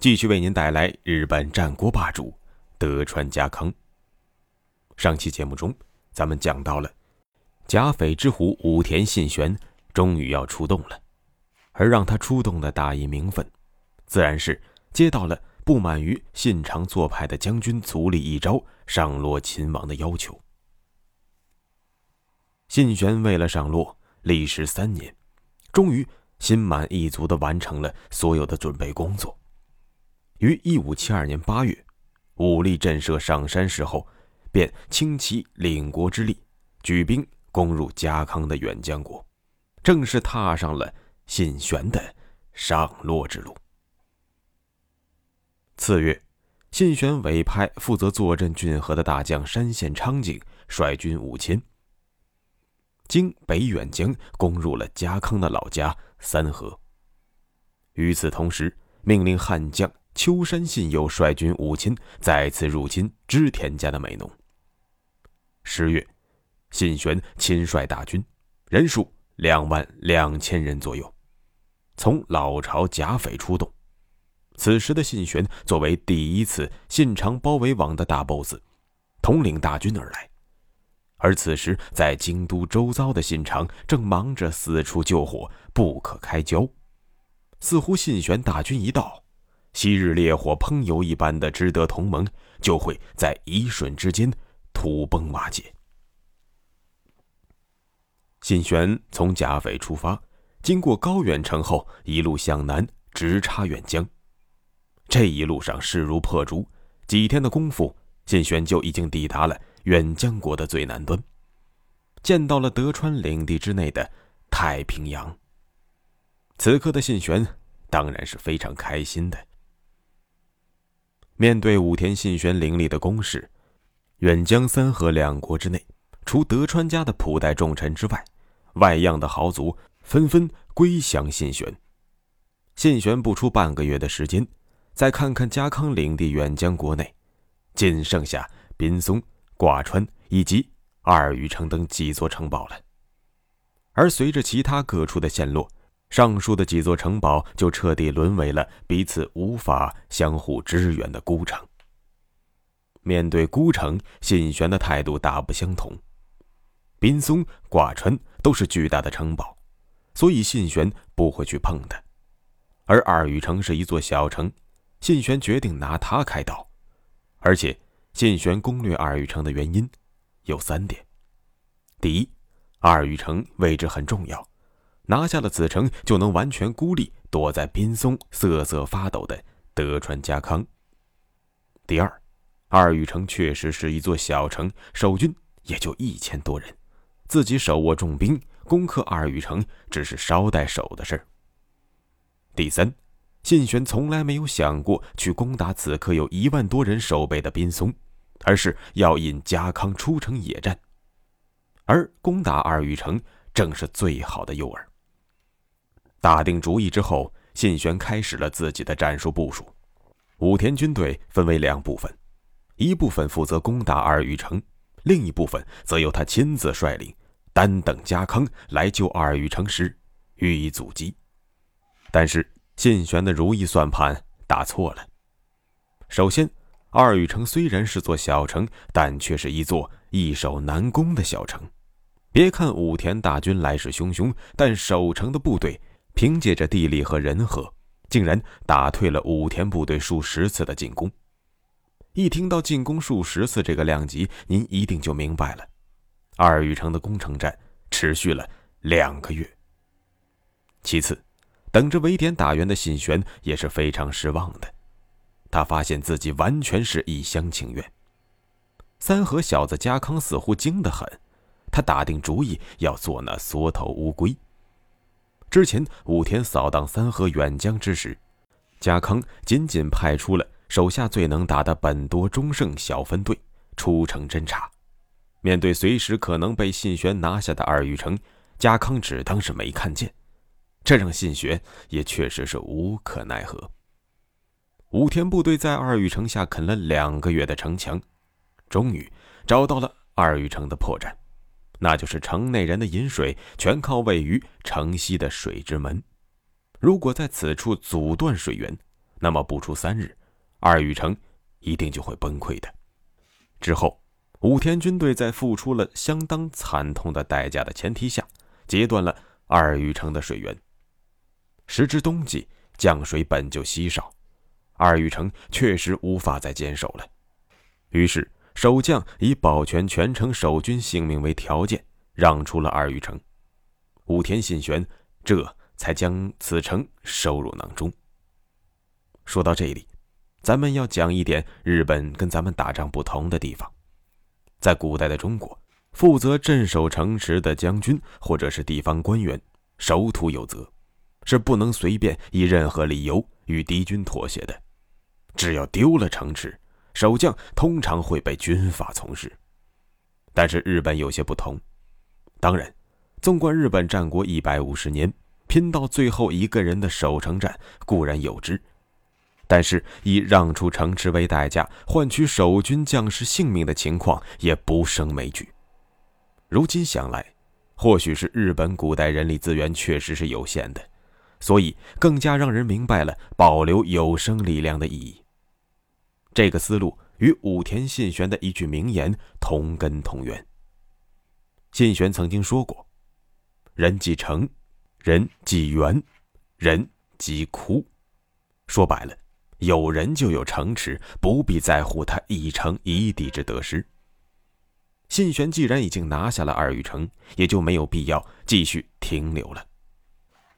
继续为您带来日本战国霸主德川家康。上期节目中，咱们讲到了甲斐之虎武田信玄终于要出动了，而让他出动的大义名分，自然是接到了不满于信长做派的将军足利义昭上洛秦王的要求。信玄为了上洛，历时三年，终于心满意足的完成了所有的准备工作。于一五七二年八月，武力震慑上山时后，便倾其领国之力，举兵攻入家康的远江国，正式踏上了信玄的上洛之路。次月，信玄委派负责坐镇浚河的大将山县昌景率军五千，经北远江攻入了家康的老家三河。与此同时，命令悍将。秋山信友率军五千再次入侵织田家的美浓。十月，信玄亲率大军，人数两万两千人左右，从老巢甲斐出动。此时的信玄作为第一次信长包围网的大 boss，统领大军而来。而此时在京都周遭的信长正忙着四处救火，不可开交。似乎信玄大军一到。昔日烈火烹油一般的知德同盟，就会在一瞬之间土崩瓦解。信玄从甲斐出发，经过高远城后，一路向南，直插远江。这一路上势如破竹，几天的功夫，信玄就已经抵达了远江国的最南端，见到了德川领地之内的太平洋。此刻的信玄当然是非常开心的。面对武田信玄凌厉的攻势，远江三河两国之内，除德川家的普代重臣之外，外样的豪族纷纷归降信玄。信玄不出半个月的时间，再看看家康领地远江国内，仅剩下滨松、挂川以及二羽城等几座城堡了。而随着其他各处的陷落，上述的几座城堡就彻底沦为了彼此无法相互支援的孤城。面对孤城，信玄的态度大不相同。滨松、挂川都是巨大的城堡，所以信玄不会去碰的。而二羽城是一座小城，信玄决定拿它开刀。而且，信玄攻略二羽城的原因有三点：第一，二羽城位置很重要。拿下了此城，就能完全孤立躲在滨松瑟瑟发抖的德川家康。第二，二羽城确实是一座小城，守军也就一千多人，自己手握重兵攻克二羽城只是捎带手的事儿。第三，信玄从来没有想过去攻打此刻有一万多人守备的滨松，而是要引家康出城野战，而攻打二羽城正是最好的诱饵。打定主意之后，信玄开始了自己的战术部署。武田军队分为两部分，一部分负责攻打二羽城，另一部分则由他亲自率领，单等家康来救二羽城时予以阻击。但是信玄的如意算盘打错了。首先，二羽城虽然是座小城，但却是一座易守难攻的小城。别看武田大军来势汹汹，但守城的部队。凭借着地利和人和，竟然打退了武田部队数十次的进攻。一听到进攻数十次这个量级，您一定就明白了。二羽城的攻城战持续了两个月。其次，等着围点打援的信玄也是非常失望的，他发现自己完全是一厢情愿。三河小子家康似乎精得很，他打定主意要做那缩头乌龟。之前武田扫荡三河远江之时，家康仅仅派出了手下最能打的本多忠胜小分队出城侦查。面对随时可能被信玄拿下的二玉城，家康只当是没看见，这让信玄也确实是无可奈何。武田部队在二玉城下啃了两个月的城墙，终于找到了二玉城的破绽，那就是城内人的饮水全靠位于城西的水之门。如果在此处阻断水源，那么不出三日，二玉城一定就会崩溃的。之后。武田军队在付出了相当惨痛的代价的前提下，截断了二玉城的水源。时至冬季，降水本就稀少，二玉城确实无法再坚守了。于是，守将以保全全城守军性命为条件，让出了二玉城。武田信玄这才将此城收入囊中。说到这里，咱们要讲一点日本跟咱们打仗不同的地方。在古代的中国，负责镇守城池的将军或者是地方官员，守土有责，是不能随便以任何理由与敌军妥协的。只要丢了城池，守将通常会被军法从事。但是日本有些不同。当然，纵观日本战国一百五十年，拼到最后一个人的守城战固然有之。但是，以让出城池为代价换取守军将士性命的情况也不胜枚举。如今想来，或许是日本古代人力资源确实是有限的，所以更加让人明白了保留有生力量的意义。这个思路与武田信玄的一句名言同根同源。信玄曾经说过：“人即城，人即圆，人即窟。”说白了。有人就有城池，不必在乎他一城一地之得失。信玄既然已经拿下了二玉城，也就没有必要继续停留了。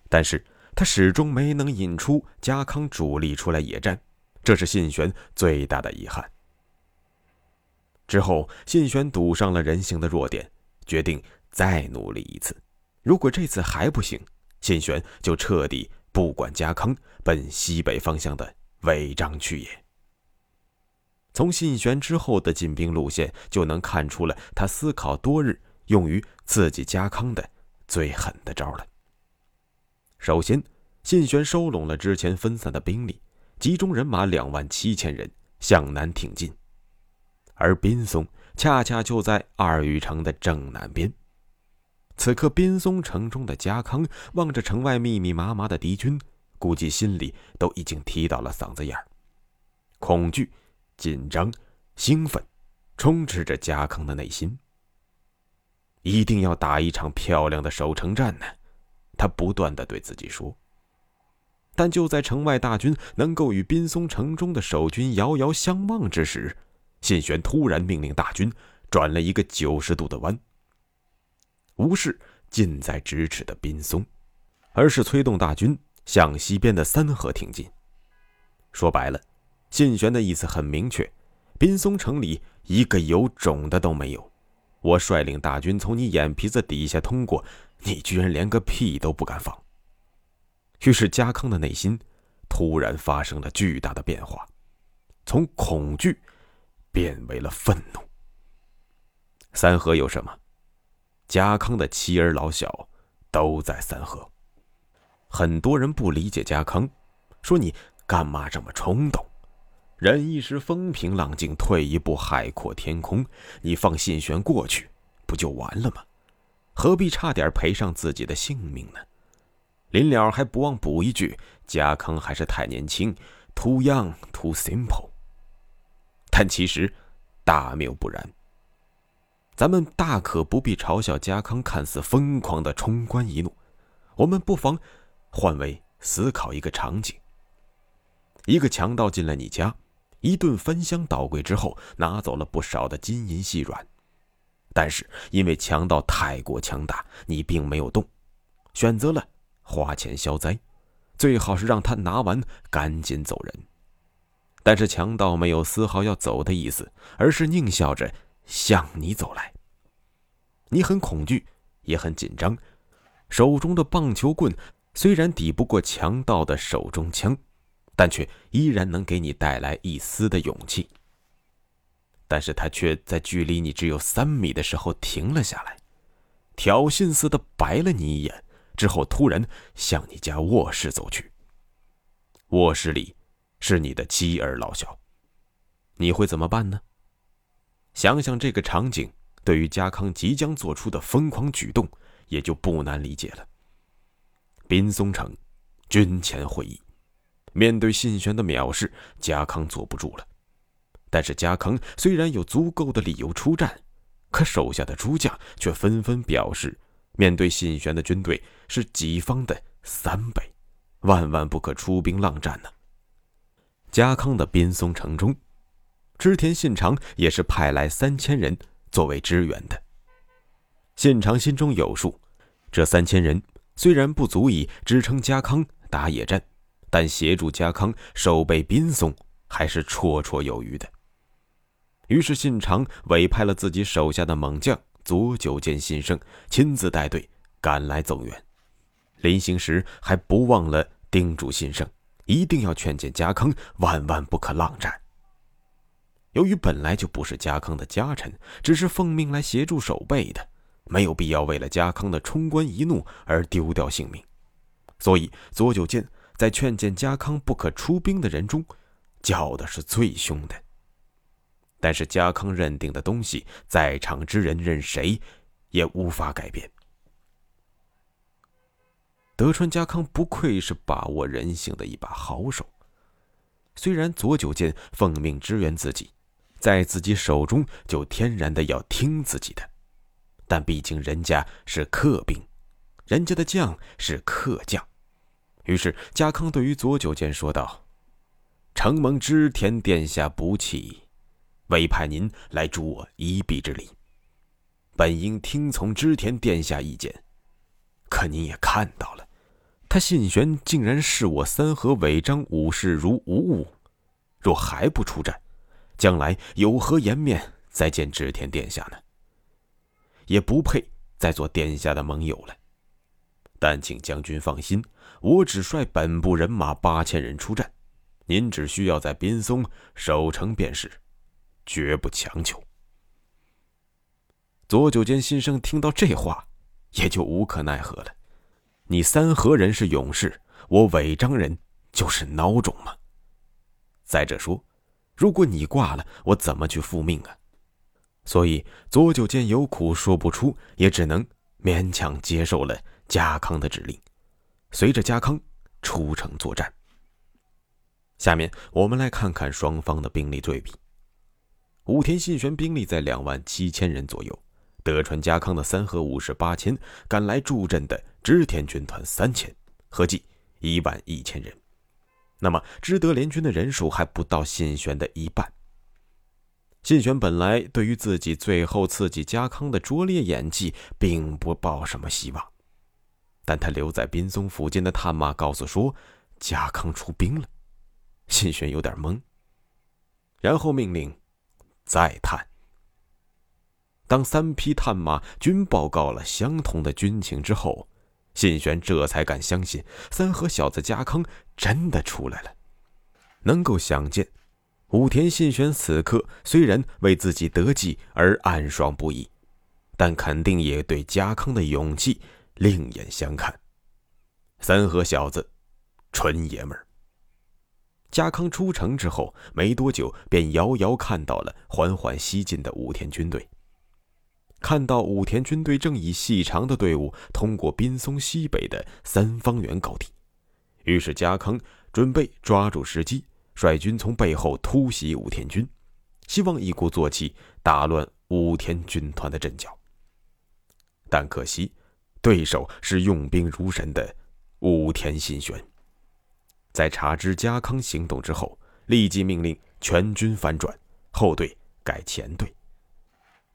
但是他始终没能引出家康主力出来野战，这是信玄最大的遗憾。之后，信玄赌上了人性的弱点，决定再努力一次。如果这次还不行，信玄就彻底不管家康，奔西北方向的。违章去也。从信玄之后的进兵路线，就能看出了他思考多日、用于刺激家康的最狠的招了。首先，信玄收拢了之前分散的兵力，集中人马两万七千人向南挺进，而滨松恰恰就在二禹城的正南边。此刻，滨松城中的家康望着城外密密麻麻的敌军。估计心里都已经提到了嗓子眼儿，恐惧、紧张、兴奋，充斥着家康的内心。一定要打一场漂亮的守城战呢，他不断的对自己说。但就在城外大军能够与滨松城中的守军遥遥相望之时，信玄突然命令大军转了一个九十度的弯，无视近在咫尺的滨松，而是催动大军。向西边的三河挺进。说白了，信玄的意思很明确：滨松城里一个有种的都没有。我率领大军从你眼皮子底下通过，你居然连个屁都不敢放。于是家康的内心突然发生了巨大的变化，从恐惧变为了愤怒。三河有什么？家康的妻儿老小都在三河。很多人不理解家康，说你干嘛这么冲动？忍一时风平浪静，退一步海阔天空。你放信玄过去，不就完了吗？何必差点赔上自己的性命呢？临了还不忘补一句：家康还是太年轻，too young too simple。但其实大谬不然。咱们大可不必嘲笑家康看似疯狂的冲冠一怒，我们不妨。换位思考一个场景：一个强盗进了你家，一顿翻箱倒柜之后，拿走了不少的金银细软。但是因为强盗太过强大，你并没有动，选择了花钱消灾，最好是让他拿完赶紧走人。但是强盗没有丝毫要走的意思，而是狞笑着向你走来。你很恐惧，也很紧张，手中的棒球棍。虽然抵不过强盗的手中枪，但却依然能给你带来一丝的勇气。但是他却在距离你只有三米的时候停了下来，挑衅似的白了你一眼，之后突然向你家卧室走去。卧室里是你的妻儿老小，你会怎么办呢？想想这个场景，对于家康即将做出的疯狂举动，也就不难理解了。滨松城军前会议，面对信玄的藐视，家康坐不住了。但是家康虽然有足够的理由出战，可手下的诸将却纷纷表示，面对信玄的军队是己方的三倍，万万不可出兵浪战呢。家康的滨松城中，织田信长也是派来三千人作为支援的。信长心中有数，这三千人虽然不足以支撑家康打野战，但协助家康守备滨松还是绰绰有余的。于是，信长委派了自己手下的猛将左久间信胜亲自带队赶来增援。临行时，还不忘了叮嘱信胜，一定要劝谏家康，万万不可浪战。由于本来就不是家康的家臣，只是奉命来协助守备的，没有必要为了家康的冲冠一怒而丢掉性命。所以，左久间在劝谏家康不可出兵的人中，叫的是最凶的。但是家康认定的东西，在场之人任谁也无法改变。德川家康不愧是把握人性的一把好手。虽然左久间奉命支援自己，在自己手中就天然的要听自己的，但毕竟人家是客兵，人家的将是客将。于是家康对于左久间说道：“承蒙织田殿下不弃。”委派您来助我一臂之力，本应听从织田殿下意见，可您也看到了，他信玄竟然视我三河尾张武士如无物，若还不出战，将来有何颜面再见织田殿下呢？也不配再做殿下的盟友了。但请将军放心，我只率本部人马八千人出战，您只需要在滨松守城便是。绝不强求。左久间新生听到这话，也就无可奈何了。你三河人是勇士，我尾张人就是孬种吗？再者说，如果你挂了，我怎么去复命啊？所以左久间有苦说不出，也只能勉强接受了家康的指令，随着家康出城作战。下面我们来看看双方的兵力对比。武田信玄兵力在两万七千人左右，德川家康的三河武士八千，赶来助阵的织田军团三千，合计一万一千人。那么知德联军的人数还不到信玄的一半。信玄本来对于自己最后刺激家康的拙劣演技，并不抱什么希望，但他留在滨松附近的探马告诉说，家康出兵了。信玄有点懵，然后命令。再探。当三匹探马均报告了相同的军情之后，信玄这才敢相信三河小子家康真的出来了。能够想见，武田信玄此刻虽然为自己得计而暗爽不已，但肯定也对家康的勇气另眼相看。三河小子，纯爷们儿。家康出城之后没多久，便遥遥看到了缓缓西进的武田军队。看到武田军队正以细长的队伍通过滨松西北的三方原高地，于是家康准备抓住时机，率军从背后突袭武田军，希望一鼓作气打乱武田军团的阵脚。但可惜，对手是用兵如神的武田信玄。在察知家康行动之后，立即命令全军翻转，后队改前队。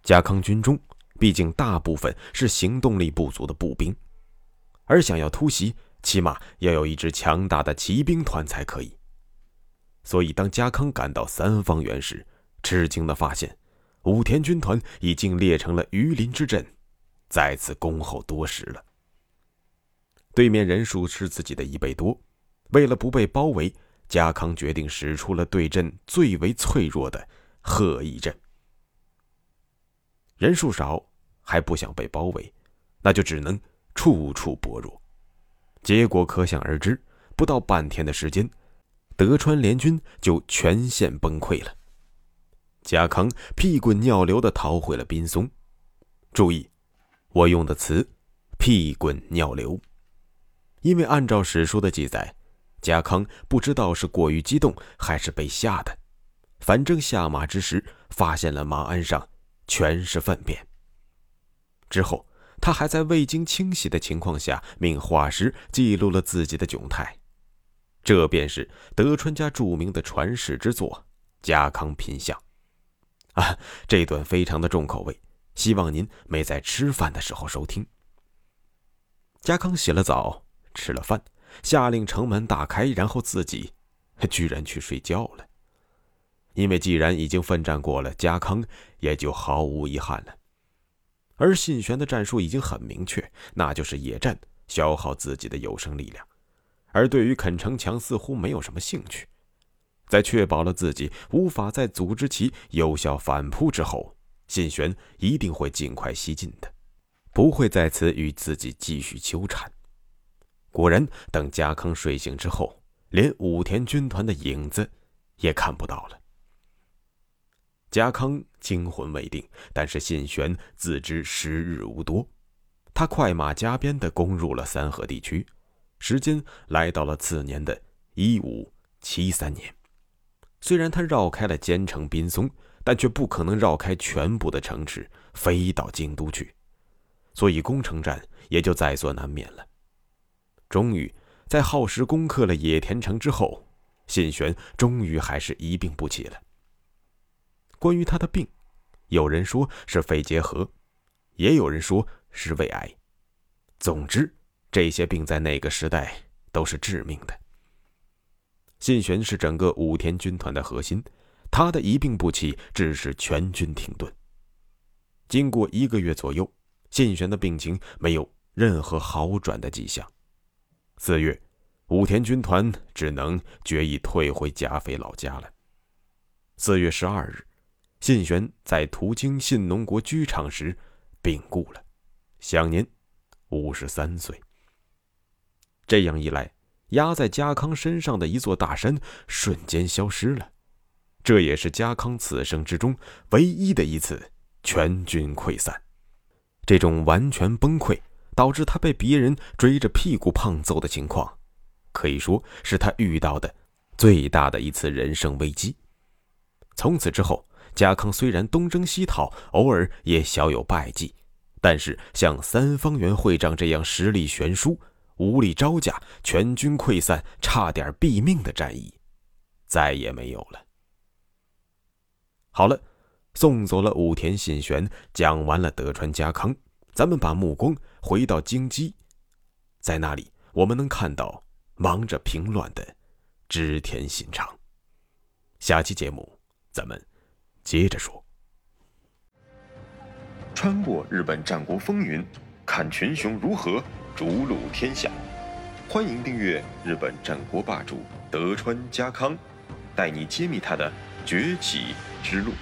家康军中毕竟大部分是行动力不足的步兵，而想要突袭，起码要有一支强大的骑兵团才可以。所以，当家康赶到三方原时，吃惊的发现，武田军团已经列成了鱼鳞之阵，再次恭候多时了。对面人数是自己的一倍多。为了不被包围，家康决定使出了对阵最为脆弱的贺义阵。人数少，还不想被包围，那就只能处处薄弱。结果可想而知，不到半天的时间，德川联军就全线崩溃了。家康屁滚尿流的逃回了滨松。注意，我用的词“屁滚尿流”，因为按照史书的记载。家康不知道是过于激动还是被吓的，反正下马之时发现了马鞍上全是粪便。之后，他还在未经清洗的情况下命画师记录了自己的窘态，这便是德川家著名的传世之作《家康品相》。啊，这段非常的重口味，希望您没在吃饭的时候收听。家康洗了澡，吃了饭。下令城门大开，然后自己 居然去睡觉了。因为既然已经奋战过了，家康也就毫无遗憾了。而信玄的战术已经很明确，那就是野战，消耗自己的有生力量。而对于肯城墙，似乎没有什么兴趣。在确保了自己无法再组织其有效反扑之后，信玄一定会尽快西进的，不会在此与自己继续纠缠。果然，等家康睡醒之后，连武田军团的影子也看不到了。家康惊魂未定，但是信玄自知时日无多，他快马加鞭地攻入了三河地区，时间来到了次年的一五七三年。虽然他绕开了兼城滨松，但却不可能绕开全部的城池，飞到京都去，所以攻城战也就在所难免了。终于，在耗时攻克了野田城之后，信玄终于还是一病不起了。关于他的病，有人说是肺结核，也有人说是胃癌。总之，这些病在那个时代都是致命的。信玄是整个武田军团的核心，他的一病不起，致使全军停顿。经过一个月左右，信玄的病情没有任何好转的迹象。四月，武田军团只能决意退回甲斐老家了。四月十二日，信玄在途经信浓国居场时病故了，享年五十三岁。这样一来，压在家康身上的一座大山瞬间消失了，这也是家康此生之中唯一的一次全军溃散。这种完全崩溃。导致他被别人追着屁股胖揍的情况，可以说是他遇到的最大的一次人生危机。从此之后，家康虽然东征西讨，偶尔也小有败绩，但是像三方元会长这样实力悬殊、无力招架、全军溃散、差点毙命的战役，再也没有了。好了，送走了武田信玄，讲完了德川家康。咱们把目光回到京畿，在那里我们能看到忙着平乱的织田信长。下期节目咱们接着说。穿过日本战国风云，看群雄如何逐鹿天下。欢迎订阅日本战国霸主德川家康，带你揭秘他的崛起之路。